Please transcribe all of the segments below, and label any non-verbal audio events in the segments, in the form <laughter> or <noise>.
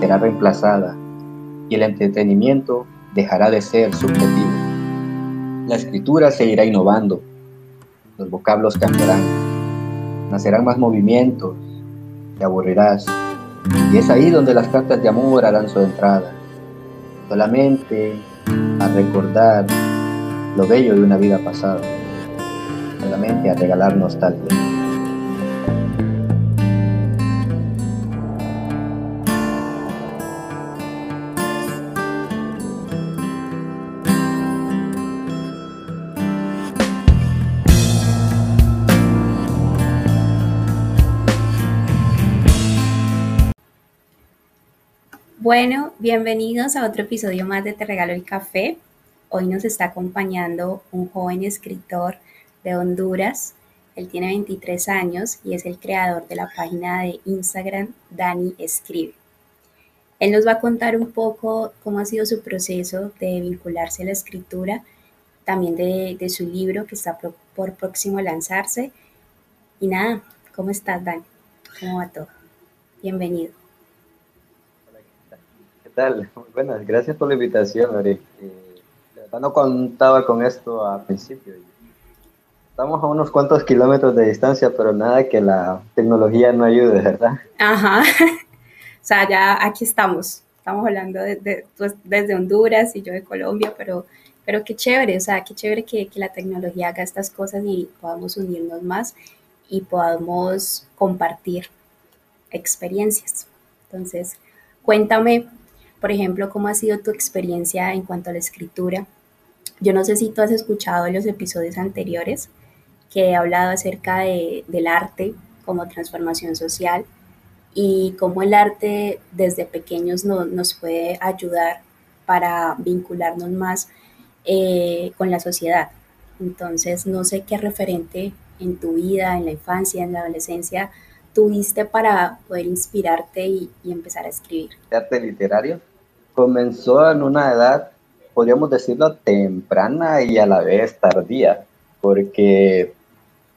Será reemplazada y el entretenimiento dejará de ser subjetivo. La escritura seguirá innovando, los vocablos cambiarán, nacerán más movimientos, te aburrirás, y es ahí donde las cartas de amor harán su entrada, solamente a recordar lo bello de una vida pasada, solamente a regalar nostalgia. Bueno, bienvenidos a otro episodio más de Te Regalo el Café. Hoy nos está acompañando un joven escritor de Honduras. Él tiene 23 años y es el creador de la página de Instagram Dani Escribe. Él nos va a contar un poco cómo ha sido su proceso de vincularse a la escritura, también de, su libro que está por próximo a lanzarse. Y nada, ¿cómo estás, Dani? ¿Cómo va todo? Bienvenido tal? <laughs> Muy buenas, gracias por la invitación, Ari. Eh, no contaba con esto al principio. Estamos a unos cuantos kilómetros de distancia, pero nada que la tecnología no ayude, ¿verdad? Ajá. <laughs> o sea, ya aquí estamos. Estamos hablando de, pues, desde Honduras y yo de Colombia, pero, pero qué chévere, o sea, qué chévere que, que la tecnología haga estas cosas y podamos unirnos más y podamos compartir experiencias. Entonces, cuéntame por ejemplo, ¿cómo ha sido tu experiencia en cuanto a la escritura? Yo no sé si tú has escuchado los episodios anteriores que he hablado acerca del arte como transformación social y cómo el arte desde pequeños nos puede ayudar para vincularnos más eh, con la sociedad. Entonces, no sé qué referente en tu vida, en la infancia, en la adolescencia, tuviste para poder inspirarte y, y empezar a escribir. ¿Arte literario? Comenzó en una edad, podríamos decirlo, temprana y a la vez tardía, porque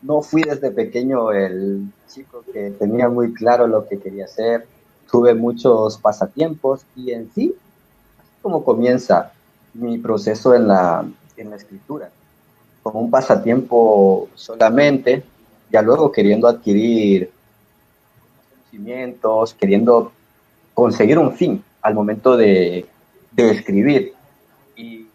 no fui desde pequeño el chico que tenía muy claro lo que quería hacer, tuve muchos pasatiempos y en sí, como comienza mi proceso en la, en la escritura, como un pasatiempo solamente, ya luego queriendo adquirir conocimientos, queriendo conseguir un fin, al momento de, escribir. Y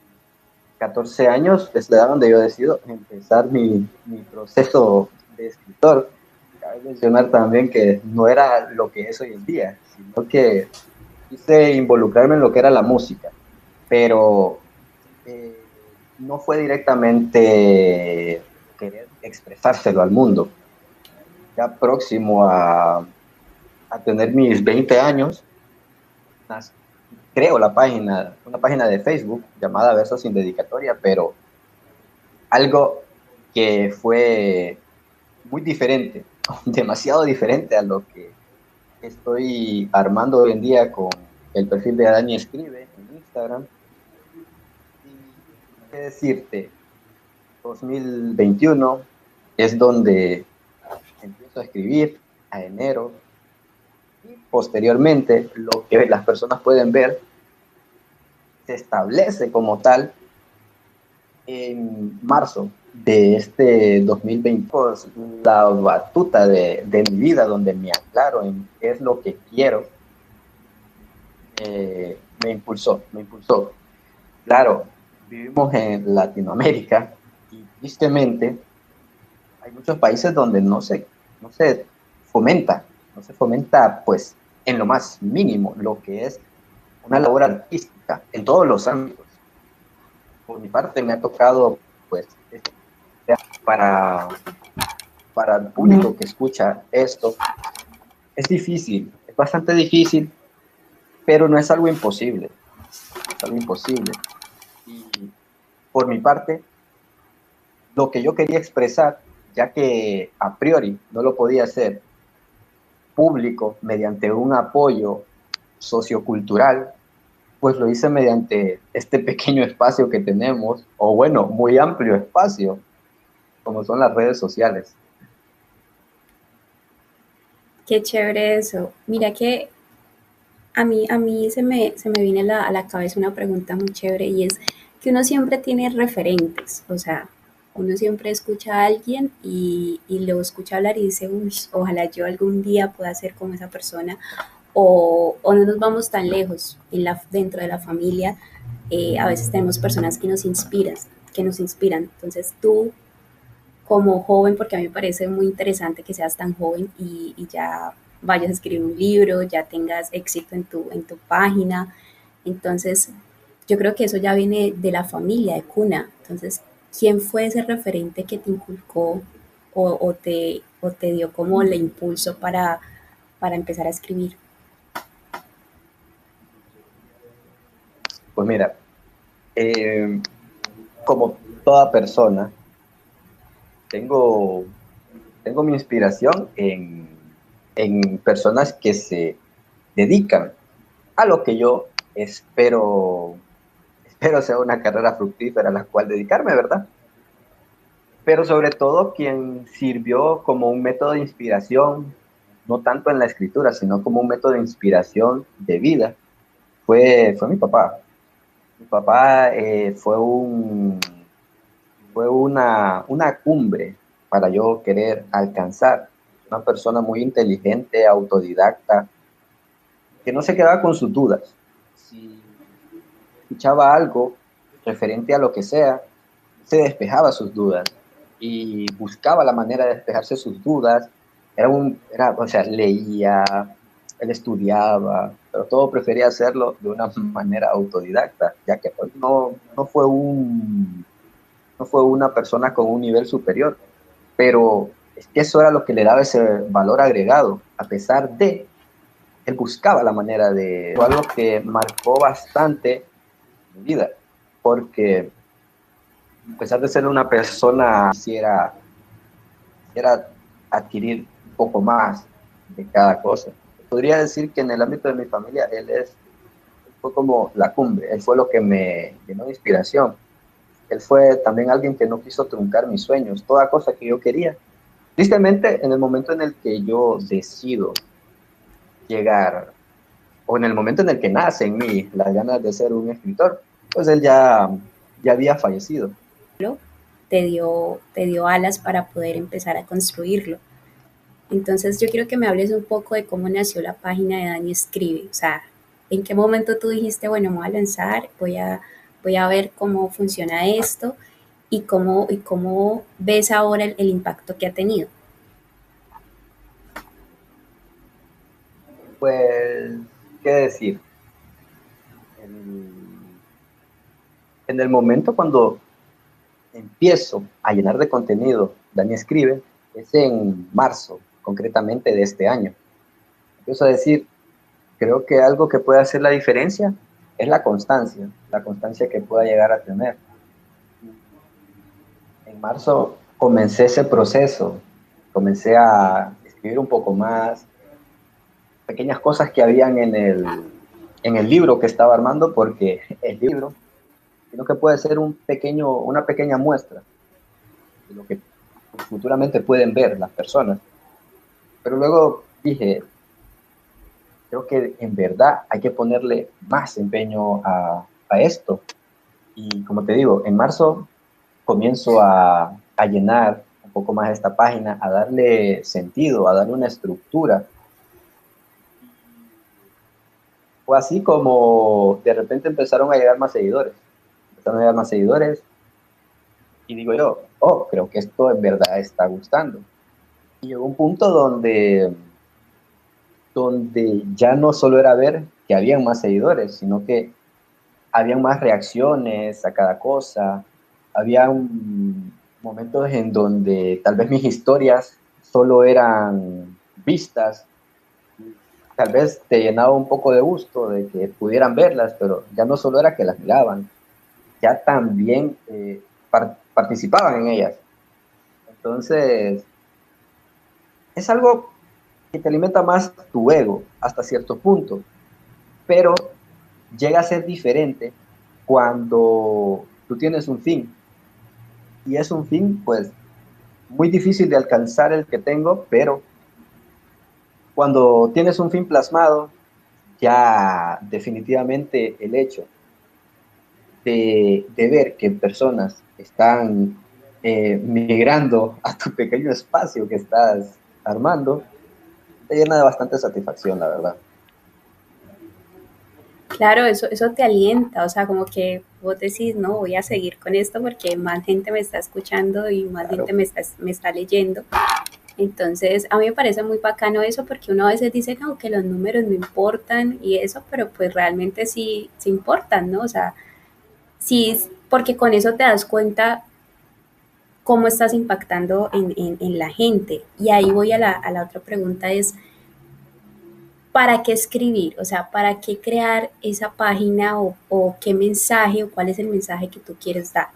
14 años es la edad donde yo decido empezar mi, proceso de escritor. Cabe mencionar también que no era lo que es hoy en día, sino que quise involucrarme en lo que era la música, pero eh, no fue directamente querer expresárselo al mundo. Ya próximo a, a tener mis 20 años, creo la página, una página de Facebook llamada Versos sin dedicatoria, pero algo que fue muy diferente, <laughs> demasiado diferente a lo que estoy armando hoy en día con el perfil de Dani Escribe en Instagram. Y qué decirte, 2021 es donde empiezo a escribir a enero posteriormente lo que las personas pueden ver se establece como tal en marzo de este 2020, pues, la batuta de, mi vida, donde me aclaro en qué es lo que quiero, eh, me impulsó, me impulsó. Claro, vivimos en Latinoamérica y tristemente hay muchos países donde no se, no se fomenta, no se fomenta pues en lo más mínimo lo que es una labor artística en todos los ámbitos. Por mi parte me ha tocado, pues, para, para el público que escucha esto, es difícil, es bastante difícil, pero no es algo imposible, es algo imposible. Y por mi parte, lo que yo quería expresar, ya que a priori no lo podía hacer público mediante un apoyo sociocultural, pues lo hice mediante este pequeño espacio que tenemos, o bueno, muy amplio espacio, como son las redes sociales. Qué chévere eso. Mira que a mí, a mí se me, se me viene a la cabeza una pregunta muy chévere y es que uno siempre tiene referentes, o sea, uno siempre escucha a alguien y, y lo escucha hablar y dice, uy, ojalá yo algún día pueda ser como esa persona o, o no nos vamos tan lejos en la, dentro de la familia. Eh, a veces tenemos personas que nos inspiran, que nos inspiran. Entonces tú, como joven, porque a mí me parece muy interesante que seas tan joven y, y ya vayas a escribir un libro, ya tengas éxito en tu, en tu página. Entonces, yo creo que eso ya viene de la familia, de cuna. Entonces, ¿quién fue ese referente que te inculcó o, te, o te dio como el impulso para, para empezar a escribir? Pues mira, eh, como toda persona, tengo, tengo mi inspiración en, en personas que se dedican a lo que yo espero, espero sea una carrera fructífera a la cual dedicarme, ¿verdad? Pero sobre todo quien sirvió como un método de inspiración, no tanto en la escritura, sino como un método de inspiración de vida, fue, fue mi papá. Mi papá eh, fue, un, fue una, una cumbre para yo querer alcanzar. Una persona muy inteligente, autodidacta, que no se quedaba con sus dudas. Si escuchaba algo referente a lo que sea, se despejaba sus dudas y buscaba la manera de despejarse sus dudas. Era un, era, o sea, leía, él estudiaba, pero todo prefería hacerlo de una <laughs> manera autodidacta, ya que pues, no, no, fue un, no fue una persona con un nivel superior, pero es que eso era lo que le daba ese valor agregado, a pesar de, él buscaba la manera de, algo que marcó bastante mi vida, porque a pesar de ser una persona, quisiera, quisiera adquirir un poco más de cada cosa podría decir que en el ámbito de mi familia él es fue como la cumbre, él fue lo que me llenó de inspiración. Él fue también alguien que no quiso truncar mis sueños, toda cosa que yo quería. Tristemente, en el momento en el que yo decido llegar, o en el momento en el que nace en mí las ganas de ser un escritor, pues él ya, ya había fallecido. Te dio, te dio alas para poder empezar a construirlo. Entonces yo quiero que me hables un poco de cómo nació la página de Dani Escribe. O sea, ¿en qué momento tú dijiste, bueno, me voy a lanzar, voy a, voy a ver cómo funciona esto y cómo, y cómo ves ahora el, impacto que ha tenido? Pues, ¿qué decir? En, el momento cuando empiezo a llenar de contenido, Dani escribe, es en marzo concretamente de este año. Empiezo a decir, creo que algo que puede hacer la diferencia es la constancia, la constancia que pueda llegar a tener. En marzo comencé ese proceso, comencé a escribir un poco más, pequeñas cosas que habían en el, en el libro que estaba armando, porque el libro, sino que puede ser un pequeño, una pequeña muestra de lo que futuramente pueden ver las personas. Pero luego dije, creo que en verdad hay que ponerle más empeño a, esto. Y como te digo, en marzo comienzo a, a, llenar un poco más esta página, a darle sentido, a darle una estructura. Fue así como de repente empezaron a llegar más seguidores. Empezaron a llegar más seguidores. Y digo yo, oh, creo que esto en verdad está gustando. Y llegó un punto donde, donde ya no solo era ver que habían más seguidores, sino que habían más reacciones a cada cosa. Había momentos en donde tal vez mis historias solo eran vistas. Tal vez te llenaba un poco de gusto de que pudieran verlas, pero ya no solo era que las miraban, ya también eh, participaban en ellas. Entonces, es algo que te alimenta más tu ego hasta cierto punto, pero llega a ser diferente cuando tú tienes un fin. Y es un fin, pues, muy difícil de alcanzar el que tengo, pero cuando tienes un fin plasmado, ya definitivamente el hecho de, ver que personas están eh, migrando a tu pequeño espacio que estás armando, te llena de bastante satisfacción, la verdad. Claro, eso, eso te alienta, o sea, como que vos decís, no, voy a seguir con esto porque más gente me está escuchando y más gente me está, me está leyendo. Entonces, a mí me parece muy bacano eso porque uno a veces dice, no, que los números no importan y eso, pero pues realmente sí, sí importan, ¿no? O sea, sí, porque con eso te das cuenta cómo estás impactando en, en, la gente. Y ahí voy a la, a la otra pregunta, es, ¿para qué escribir? O sea, ¿para qué crear esa página o, o qué mensaje o cuál es el mensaje que tú quieres dar?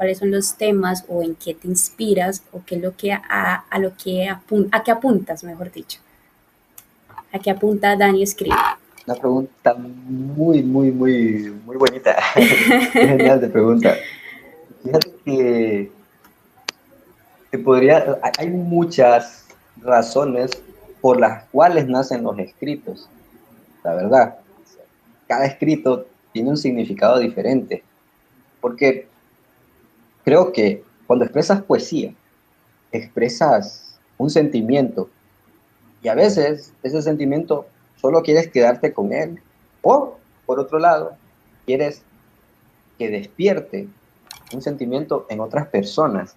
Cuáles son los temas o en qué te inspiras o qué es lo que a, a lo que a qué apuntas, mejor dicho. ¿A qué apunta Dani escribe? Una pregunta muy, muy, muy, muy bonita. <laughs> Genial de pregunta. Fíjate que te podría, hay muchas razones por las cuales nacen los escritos, la verdad. Cada escrito tiene un significado diferente, porque creo que cuando expresas poesía, expresas un sentimiento y a veces ese sentimiento solo quieres quedarte con él o, por otro lado, quieres que despierte un sentimiento en otras personas.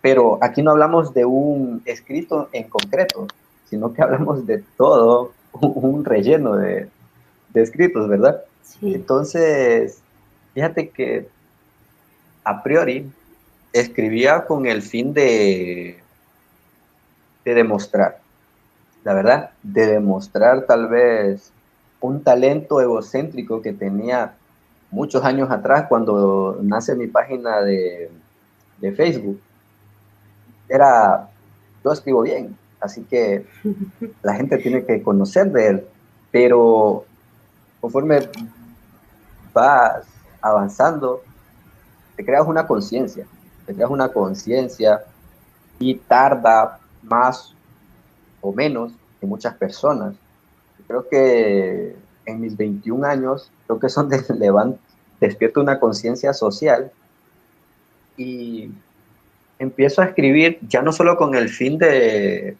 Pero aquí no hablamos de un escrito en concreto, sino que hablamos de todo <laughs> un relleno de, escritos, ¿verdad? Entonces, fíjate que a priori escribía con el fin de, de demostrar, la verdad, de demostrar tal vez un talento egocéntrico que tenía muchos años atrás cuando nace mi página de, de Facebook. Era, yo escribo bien, así que <laughs> la gente tiene que conocer de él, pero conforme vas avanzando, te creas una conciencia, te creas una conciencia y tarda más o menos que muchas personas. creo que en mis 21 años, creo que son de <laughs> levant, despierto una conciencia social y empiezo a escribir ya no solo con el fin de,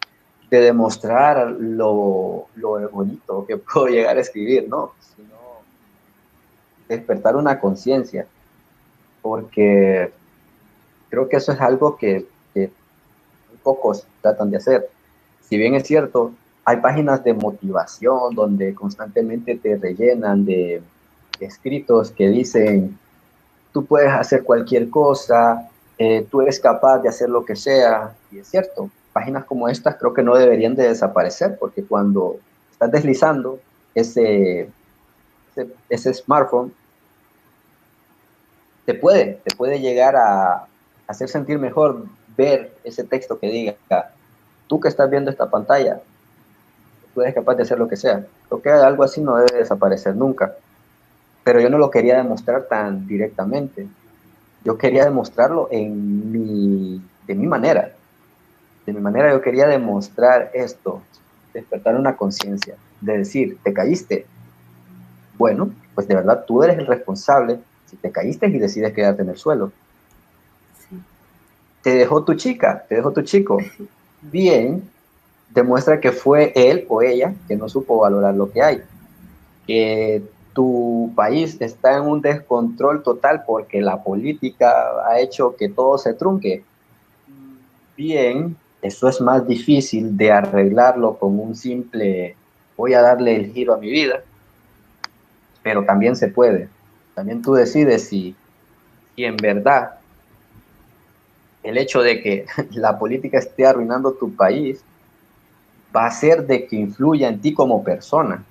de demostrar lo, lo, bonito que <laughs> puedo llegar a escribir, no, sino despertar una conciencia porque creo que eso es algo que, pocos tratan de hacer. Si bien es cierto, hay páginas de motivación donde constantemente te rellenan de escritos que dicen, tú puedes hacer cualquier cosa, eh, tú eres capaz de hacer lo que sea, y es cierto, páginas como estas creo que no deberían de desaparecer, porque cuando estás deslizando ese, ese smartphone, te puede, te puede llegar a hacer sentir mejor ver ese texto que diga, tú que estás viendo esta pantalla, tú eres capaz de hacer lo que sea. Creo que algo así no debe desaparecer nunca. Pero yo no lo quería demostrar tan directamente. Yo quería demostrarlo en mi, de mi manera. De mi manera yo quería demostrar esto, despertar una conciencia, de decir, te caíste. Bueno, pues de verdad tú eres el responsable te caíste y decides quedarte en el suelo. Te dejó tu chica, te dejó tu chico. Bien, demuestra que fue él o ella que no supo valorar lo que hay. Que tu país está en un descontrol total porque la política ha hecho que todo se trunque. Bien, eso es más difícil de arreglarlo con un simple voy a darle el giro a mi vida, pero también se puede. También tú decides si, en verdad el hecho de que <laughs> la política esté arruinando tu país va a ser de que influya en ti como persona.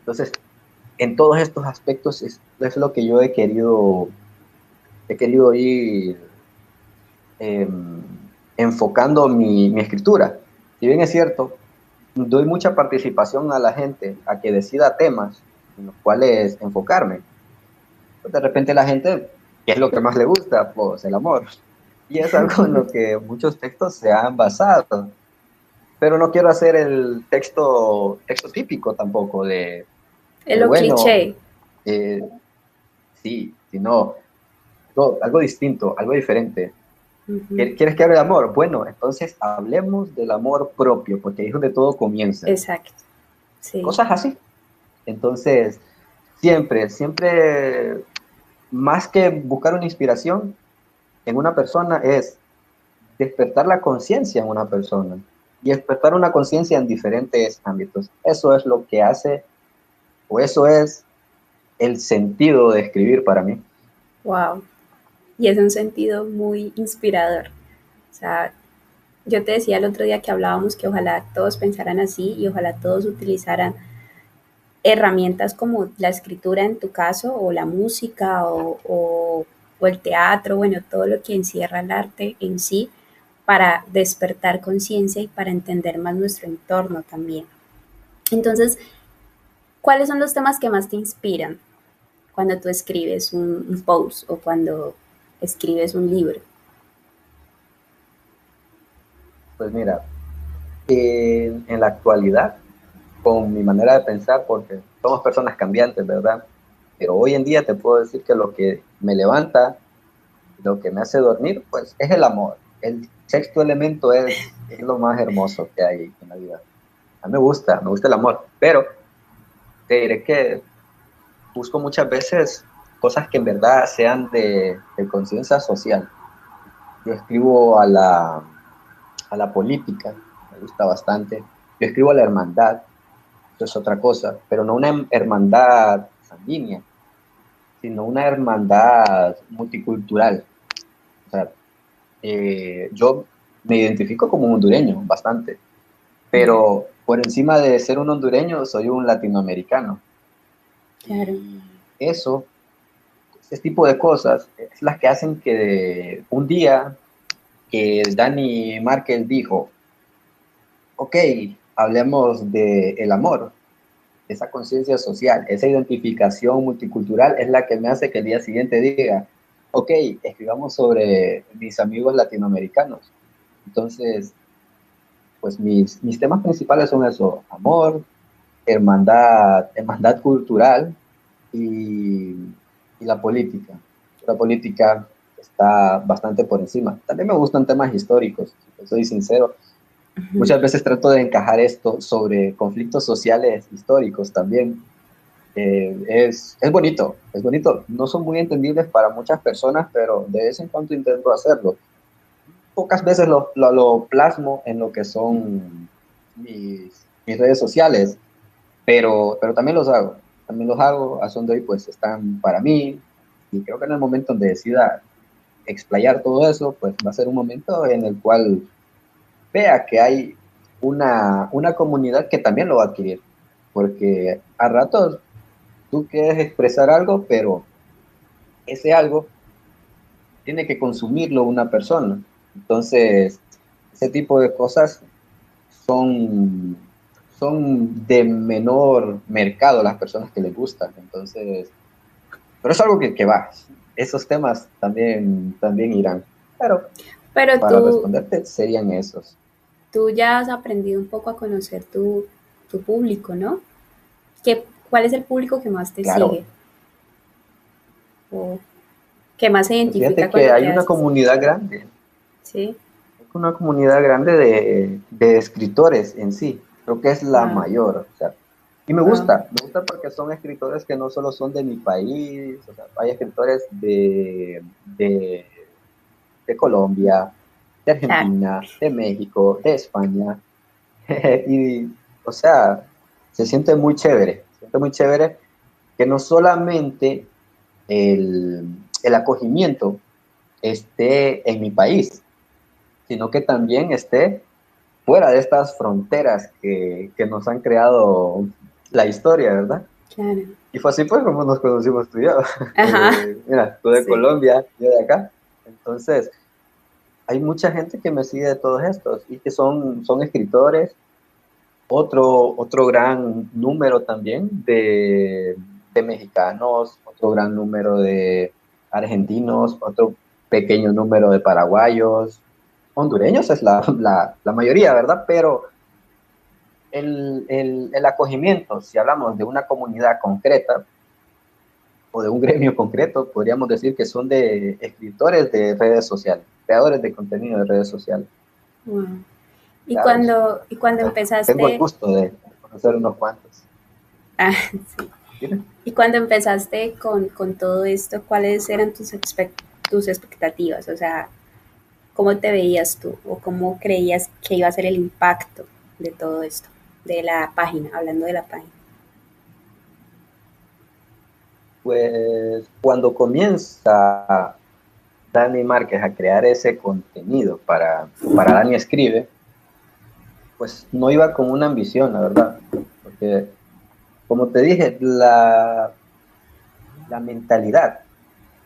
Entonces, en todos estos aspectos es, lo que yo he querido, he querido ir em, enfocando mi, mi, escritura. Si bien es cierto, doy mucha participación a la gente a que decida temas, en los cuales enfocarme. Pues de repente la gente, ¿qué es lo que más le gusta? Pues el amor. Y es algo en lo que muchos textos se han basado. pero no quiero hacer el texto, texto típico tampoco de... El cliché. Eh, sí, sino algo distinto, algo diferente. ¿Quieres que hable de amor? Bueno, entonces hablemos del amor propio, porque ahí es donde todo comienza. Exacto. Cosas así. Entonces, siempre, siempre, más que buscar una inspiración en una persona, es despertar la conciencia en una persona y despertar una conciencia en diferentes ámbitos. Eso es lo que hace, o eso es el sentido de escribir para mí. Wow. Y es un sentido muy inspirador. O sea, yo te decía el otro día que hablábamos que ojalá todos pensaran así y ojalá todos utilizaran herramientas como la escritura en tu caso, o la música, o, o, el teatro, bueno, todo lo que encierra el arte en sí, para despertar conciencia y para entender más nuestro entorno también. Entonces, ¿cuáles son los temas que más te inspiran cuando tú escribes un, post o cuando escribes un libro? Pues mira, en, en la actualidad, con mi manera de pensar, porque somos personas cambiantes, ¿verdad? Pero hoy en día te puedo decir que lo que me levanta, lo que me hace dormir, pues es el amor. El sexto elemento es, <laughs> lo más hermoso que hay en la vida. A mí me gusta, me gusta el amor, pero te diré que busco muchas veces cosas que en verdad sean de, conciencia social. Yo escribo a la, a la política, me gusta bastante. Yo escribo a la hermandad, eso es otra cosa, pero no una hermandad sanguínea, sino una hermandad multicultural. O sea, eh, yo me identifico como un hondureño bastante, pero por encima de ser un hondureño soy un latinoamericano. Claro. Eso, ese tipo de cosas, es las que hacen que un día que Dani Márquez dijo, ok, hablemos del el amor, esa conciencia social, esa identificación multicultural es la que me hace que el día siguiente diga, ok, escribamos sobre mis amigos latinoamericanos. Entonces, pues mis, mis temas principales son eso, amor, hermandad, hermandad cultural y, y la política. La política está bastante por encima. También me gustan temas históricos, soy sincero. Muchas veces trato de encajar esto sobre conflictos sociales históricos también, eh, es, es bonito, es bonito. No son muy entendibles para muchas personas, pero de vez en cuando intento hacerlo. Pocas veces lo, lo, plasmo en lo que son mis, redes sociales, pero, pero también los hago. También los hago, a son de hoy pues están para mí y creo que en el momento donde decida explayar todo eso, pues va a ser un momento en el cual vea que hay una, una comunidad que también lo va a adquirir, porque a ratos tú quieres expresar algo, pero ese algo tiene que consumirlo una persona. Entonces, ese tipo de cosas son, son de menor mercado las personas que les gustan. Entonces, pero es algo que, que va. Esos temas también, también irán. Pero, pero para responderte serían esos. Tú ya has aprendido un poco a conocer tu, tu público, ¿no? ¿Qué, ¿Cuál es el público que más te sigue? ¿O que más se identifica Fíjate que hay una comunidad grande. Sí. Una comunidad grande de, de escritores en sí. Creo que es la ah. mayor. O sea, y me gusta, ah. me gusta porque son escritores que no solo son de mi país, o sea, hay escritores de, de, de Colombia, de Argentina, de México, de España. <laughs> y, o sea, se siente muy chévere muy chévere que no solamente el, el acogimiento esté en mi país, sino que también esté fuera de estas fronteras que, que, nos han creado la historia, ¿verdad? Claro. Y fue así pues como nos conocimos tú y yo. Eh, <laughs> mira, tú de Colombia, yo de acá. Entonces, hay mucha gente que me sigue de todos estos y que son, son escritores, otro, otro gran número también de, mexicanos, otro gran número de argentinos, otro pequeño número de paraguayos, hondureños es la, mayoría, ¿verdad? Pero el, el, el, acogimiento, si hablamos de una comunidad concreta o de un gremio concreto, podríamos decir que son de escritores de redes sociales, creadores de contenido de redes sociales. ¿Y, cuando, ¿Y cuando empezaste? Tengo el gusto de conocer unos cuantos. <laughs> Ah, sí. ¿Y cuando empezaste con, con, todo esto, cuáles eran tus, tus expectativas? O sea, ¿cómo te veías tú o cómo creías que iba a ser el impacto de todo esto? de la página, hablando de la página? Pues cuando comienza Dani Márquez a crear ese contenido para, para Dani Escribe, pues no iba con una ambición, la verdad. Porque, como te dije, la, la mentalidad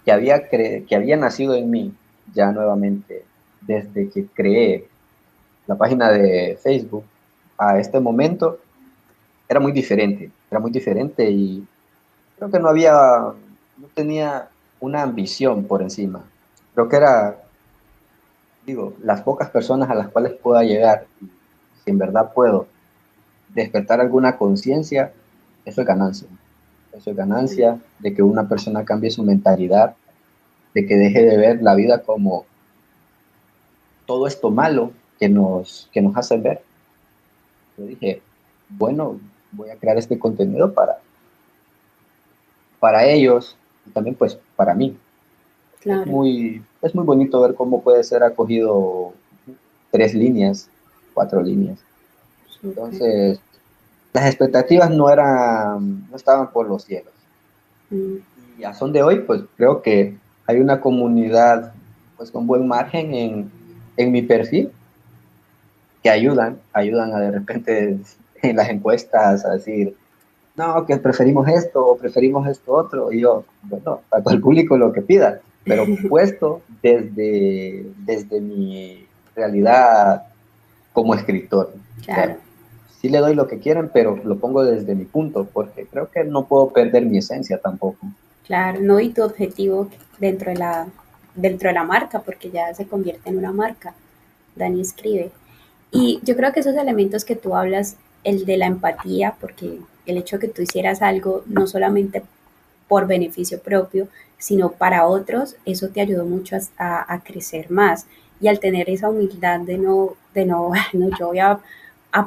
que había, que había nacido en mí, ya nuevamente, desde que creé la página de Facebook, a este momento era muy diferente, era muy diferente y creo que no había, no tenía una ambición por encima. Creo que era, digo, las pocas personas a las cuales pueda llegar, si en verdad puedo despertar alguna conciencia, eso es ganancia. Eso es ganancia de que una persona cambie su mentalidad, de que deje de ver la vida como todo esto malo que nos, que nos hace ver yo dije, bueno, voy a crear este contenido para, para ellos y también pues para mí. Es, muy, es muy bonito ver cómo puede ser acogido tres líneas, cuatro líneas. Entonces, las expectativas no eran, no estaban por los cielos. Mm. Y a son de hoy, pues creo que hay una comunidad pues con buen margen en, en mi perfil que ayudan, ayudan a de repente <laughs> en las encuestas a decir, no, que preferimos esto o preferimos esto otro. Y yo, bueno, para el público lo que pida, pero <laughs> puesto desde, desde mi realidad como escritor. Claro. sí le doy lo que quieren, pero lo pongo desde mi punto, porque creo que no puedo perder mi esencia tampoco. Claro, no y tu objetivo dentro de la, dentro de la marca, porque ya se convierte en una marca. Dani escribe. Y yo creo que esos elementos que tú hablas, el de la empatía, porque el hecho de que tú hicieras algo no solamente por beneficio propio, sino para otros, eso te ayudó mucho a, crecer más. Y al tener esa humildad de no, de no, <laughs> no yo voy a,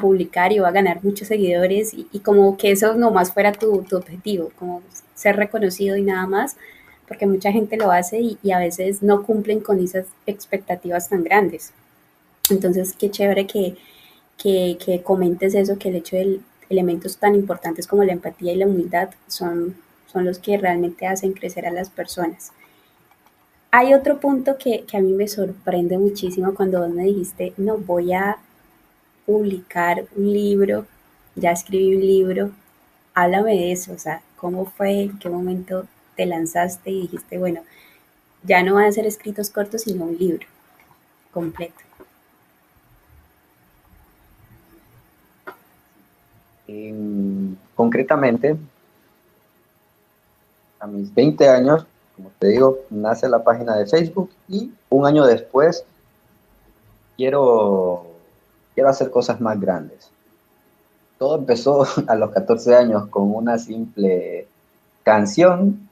publicar y voy a ganar muchos seguidores y, como que eso nomás fuera tu, tu, objetivo, como ser reconocido y nada más, porque mucha gente lo hace y, a veces no cumplen con esas expectativas tan grandes. Entonces, qué chévere que, que, comentes eso, que el hecho de elementos tan importantes como la empatía y la humildad son, son los que realmente hacen crecer a las personas. Hay otro punto que, que, a mí me sorprende muchísimo cuando vos me dijiste, no, voy a publicar un libro, ya escribí un libro, háblame de eso, o sea, ¿cómo fue, en qué momento te lanzaste y dijiste, bueno, ya no van a ser escritos cortos, sino un libro completo? concretamente, a mis 20 años, como te digo, nace la página de Facebook y un año después quiero, quiero hacer cosas más grandes. Todo empezó <laughs> a los 14 años con una simple canción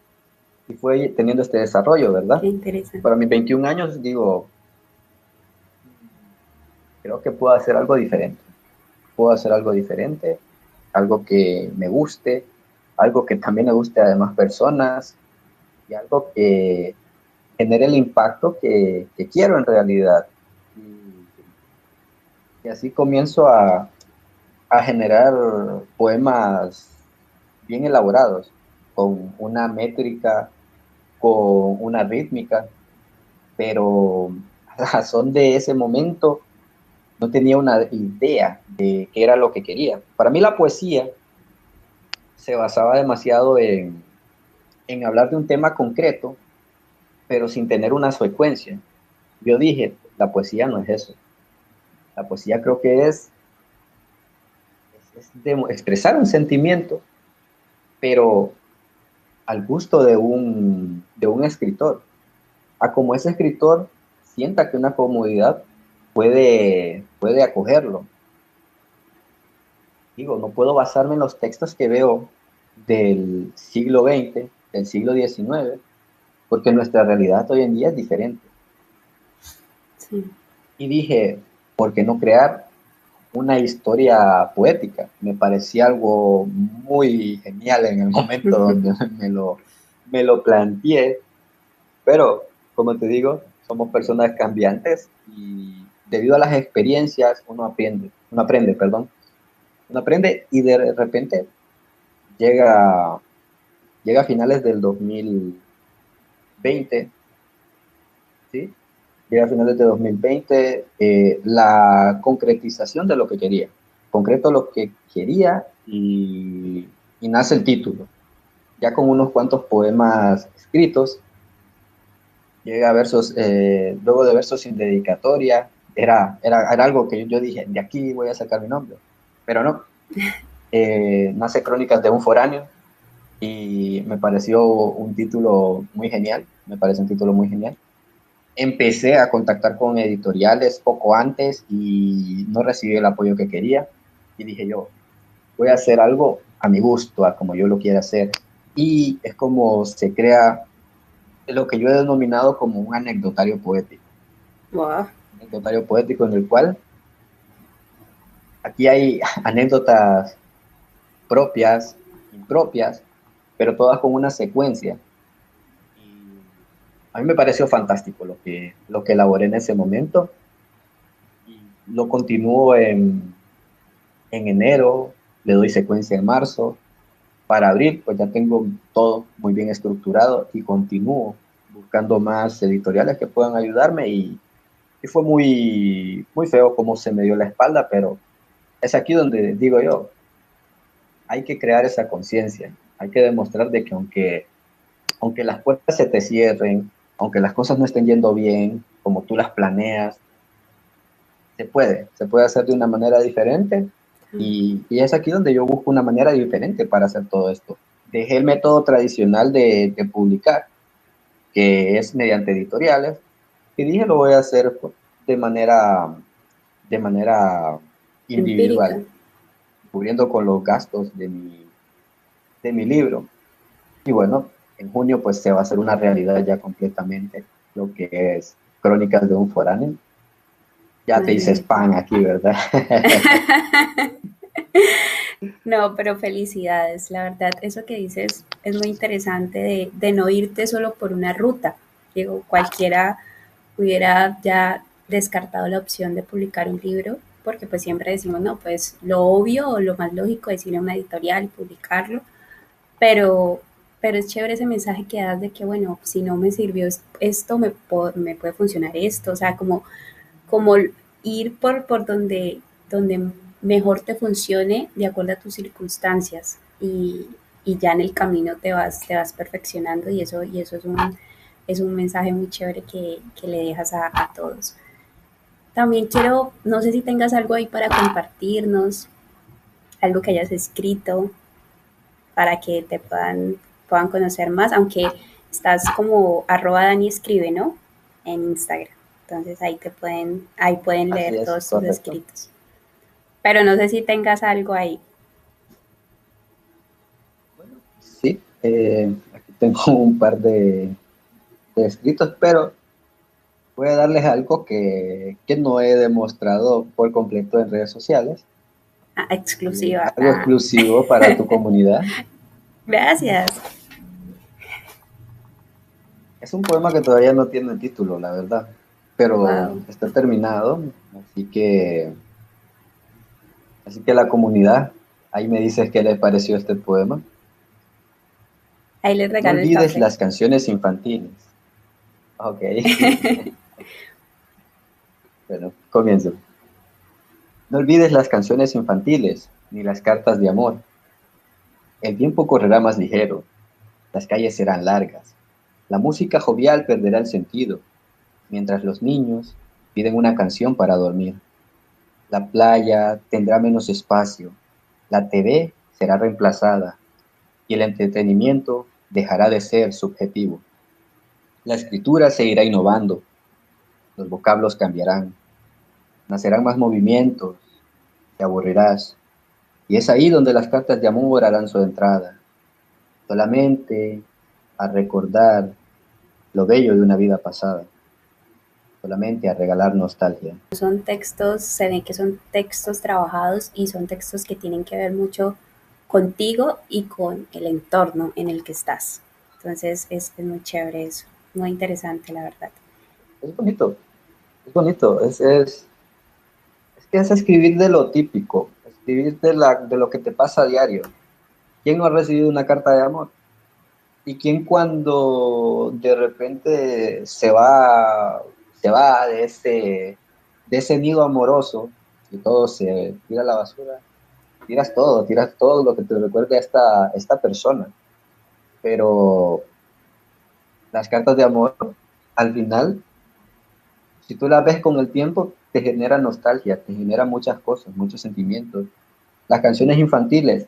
y fue teniendo este desarrollo, ¿verdad? Qué interesante. Para mis 21 años digo, creo que puedo hacer algo diferente. Puedo hacer algo diferente algo que me guste, algo que también me guste a demás personas y algo que genere el impacto que, quiero en realidad. Y, así comienzo a, a generar poemas bien elaborados, con una métrica, con una rítmica, pero a razón de ese momento no tenía una idea de qué era lo que quería. Para mí la poesía se basaba demasiado en, en hablar de un tema concreto, pero sin tener una secuencia. Yo dije, la poesía no es eso. La poesía creo que es, expresar un sentimiento, pero al gusto de un, de un escritor. A como ese escritor sienta que una comodidad puede, puede acogerlo. Digo, no puedo basarme en los textos que veo del siglo XX, del siglo XIX, porque nuestra realidad hoy en día es diferente. Y dije, ¿por qué no crear una historia poética? Me parecía algo muy genial en el momento <laughs> donde me lo, me lo planteé, pero como te digo, somos personas cambiantes y debido a las experiencias uno aprende, uno aprende, perdón, aprende y de repente llega, llega a finales del 2020, ¿sí? Llega a finales de 2020 eh, la concretización de lo que quería. Concreto lo que quería y, y nace el título. Ya con unos cuantos poemas escritos, llega a versos, eh, luego de versos sin dedicatoria, era, era, era, algo que yo dije, de aquí voy a sacar mi nombre, pero no. Eh, nace Crónicas de un foráneo y me pareció un título muy genial, me parece un título muy genial. Empecé a contactar con editoriales poco antes y no recibí el apoyo que quería y dije yo, voy a hacer algo a mi gusto, a como yo lo quiera hacer. Y es como se crea lo que yo he denominado como un anecdotario poético. Wow. Anecdotario poético en el cual aquí hay anécdotas propias, impropias, pero todas con una secuencia. a mí me pareció fantástico lo que, lo que elaboré en ese momento. Y lo continúo en, en enero, le doy secuencia en marzo. Para abril, pues ya tengo todo muy bien estructurado y continúo buscando más editoriales que puedan ayudarme y, y fue muy, muy feo cómo se me dio la espalda, pero es aquí donde digo yo, hay que crear esa conciencia, hay que demostrar de que aunque, aunque las puertas se te cierren, aunque las cosas no estén yendo bien como tú las planeas, se puede, se puede hacer de una manera diferente y, y, es aquí donde yo busco una manera diferente para hacer todo esto. Dejé el método tradicional de, de publicar, que es mediante editoriales, y dije lo voy a hacer de manera, de manera individual cubriendo con los gastos de mi, de mi libro. Y bueno, en junio pues se va a hacer una realidad ya completamente lo que es Crónicas de un foráneo. Ya te hice spam aquí, ¿verdad? <laughs> no, pero felicidades, la verdad, eso que dices es muy interesante de, de no irte solo por una ruta. Digo, cualquiera hubiera ya descartado la opción de publicar un libro porque pues siempre decimos, no, pues lo obvio o lo más lógico es ir a una editorial publicarlo, pero, pero es chévere ese mensaje que das de que, bueno, si no me sirvió esto, me, me puede funcionar esto, o sea, como, como ir por, por donde, donde mejor te funcione de acuerdo a tus circunstancias y, y ya en el camino te vas, te vas perfeccionando y eso, y eso es un, es un mensaje muy chévere que, que le dejas a, a todos. También quiero, no sé si tengas algo ahí para compartirnos, algo que hayas escrito para que te puedan, puedan conocer más, aunque estás como arroba Dani escribe, ¿no? En Instagram. Entonces ahí te pueden, ahí pueden leer todos tus escritos. Pero no sé si tengas algo ahí. Bueno, sí, eh, aquí tengo <laughs> un par de, de escritos, pero voy a darles algo que, no he demostrado por completo en redes sociales. Ah, exclusiva. Algo ah. exclusivo para tu <laughs> comunidad. Gracias. Es un poema que todavía no tiene título, la verdad, pero está terminado, así que, así que la comunidad, ahí me dices qué le pareció este poema. Ahí les regalo No olvides las canciones infantiles. Ok. <laughs> Bueno, comienzo. No olvides las canciones infantiles ni las cartas de amor. El tiempo correrá más ligero, las calles serán largas, la música jovial perderá el sentido, mientras los niños piden una canción para dormir. La playa tendrá menos espacio, la TV será reemplazada y el entretenimiento dejará de ser subjetivo. La escritura seguirá innovando, los vocablos cambiarán, nacerán más movimientos, te aburrirás, Y es ahí donde las cartas de amor harán su entrada, solamente a recordar lo bello de una vida pasada, solamente a regalar nostalgia. Son textos, se ven que son textos trabajados y son textos que tienen que ver mucho contigo y con el entorno en el que estás. Entonces es, muy chévere eso, muy interesante la verdad. Es bonito, es bonito, es, es, es que es escribir de lo típico, escribir de, la, de lo que te pasa a diario. ¿Quién no ha recibido una carta de amor? ¿Y quién cuando de repente se va, se va de ese, de ese nido amoroso y todo se tira a la basura? Tiras todo, tiras todo lo que te recuerde a esta, esta persona. Pero las cartas de amor, al final, si tú las ves con el tiempo, te genera nostalgia, te genera muchas cosas, muchos sentimientos. Las canciones infantiles.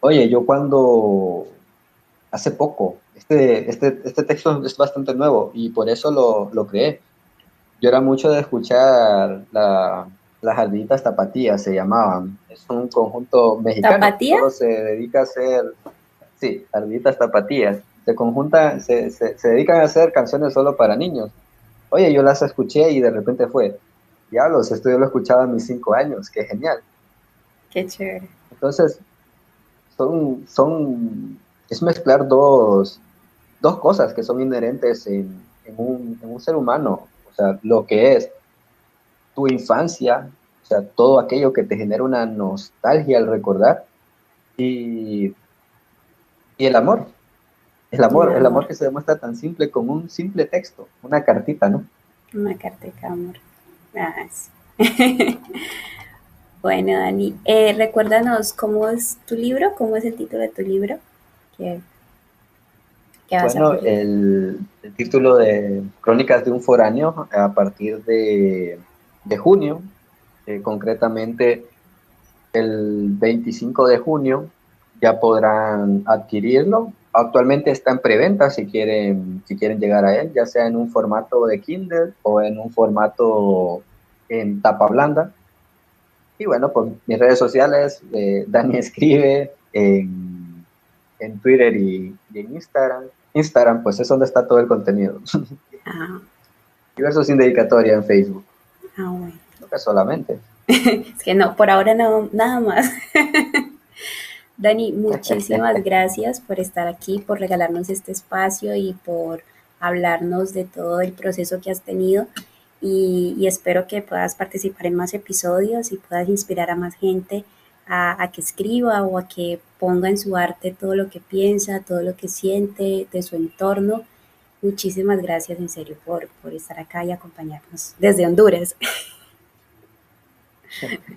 Oye, yo cuando hace poco, este, este, este texto es bastante nuevo y por eso lo, lo creé. Yo era mucho de escuchar la, las jarditas tapatías, se llamaban. Es un conjunto mexicano. ¿Tapatías? Se dedica a hacer, sí, jarditas tapatías. Se conjunta, se, se, se dedican a hacer canciones solo para niños. Oye, yo las escuché y de repente fue, diablos, esto yo lo escuchaba a mis cinco años, qué genial. Qué chévere. Entonces, son, son, es mezclar dos, dos cosas que son inherentes en, en, un, en un ser humano. O sea, lo que es tu infancia, o sea, todo aquello que te genera una nostalgia al recordar y, y el amor, el amor, el amor que se demuestra tan simple como un simple texto, una cartita, ¿no? Una cartita, amor. Ah, <laughs> bueno, Dani, eh, recuérdanos cómo es tu libro, cómo es el título de tu libro. ¿Qué, bueno, el, el, título de Crónicas de un foráneo a partir de, de junio, eh, concretamente el 25 de junio, ya podrán adquirirlo actualmente está en preventa si quieren, si quieren llegar a él, ya sea en un formato de Kindle o en un formato en tapa blanda. Y bueno, pues mis redes sociales, eh, <laughs> Dani escribe en, en Twitter y, en Instagram. Instagram, pues es donde está todo el contenido. Ah. Diversos indicatorios en Facebook. Ah, bueno. No que solamente. <laughs> es que no, por ahora no, nada más. <laughs> Dani, muchísimas gracias por estar aquí, por regalarnos este espacio y por hablarnos de todo el proceso que has tenido. Y, espero que puedas participar en más episodios y puedas inspirar a más gente a, que escriba o a que ponga en su arte todo lo que piensa, todo lo que siente de su entorno. Muchísimas gracias en serio por, por estar acá y acompañarnos desde Honduras. <laughs>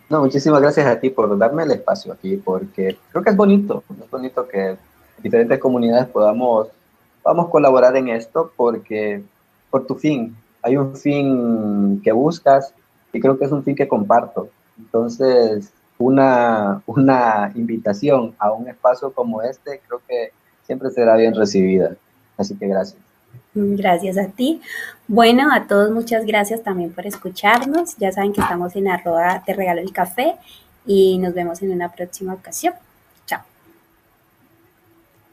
No, muchísimas gracias a ti por darme el espacio aquí, porque creo que es bonito, es bonito que diferentes comunidades podamos, podamos colaborar en esto, porque por tu fin, hay un fin que buscas y creo que es un fin que comparto. Entonces, una, una invitación a un espacio como este creo que siempre será bien recibida. Así que gracias. Gracias a ti. Bueno, a todos muchas gracias también por escucharnos. Ya saben que estamos en arroba te regalo el café y nos vemos en una próxima ocasión.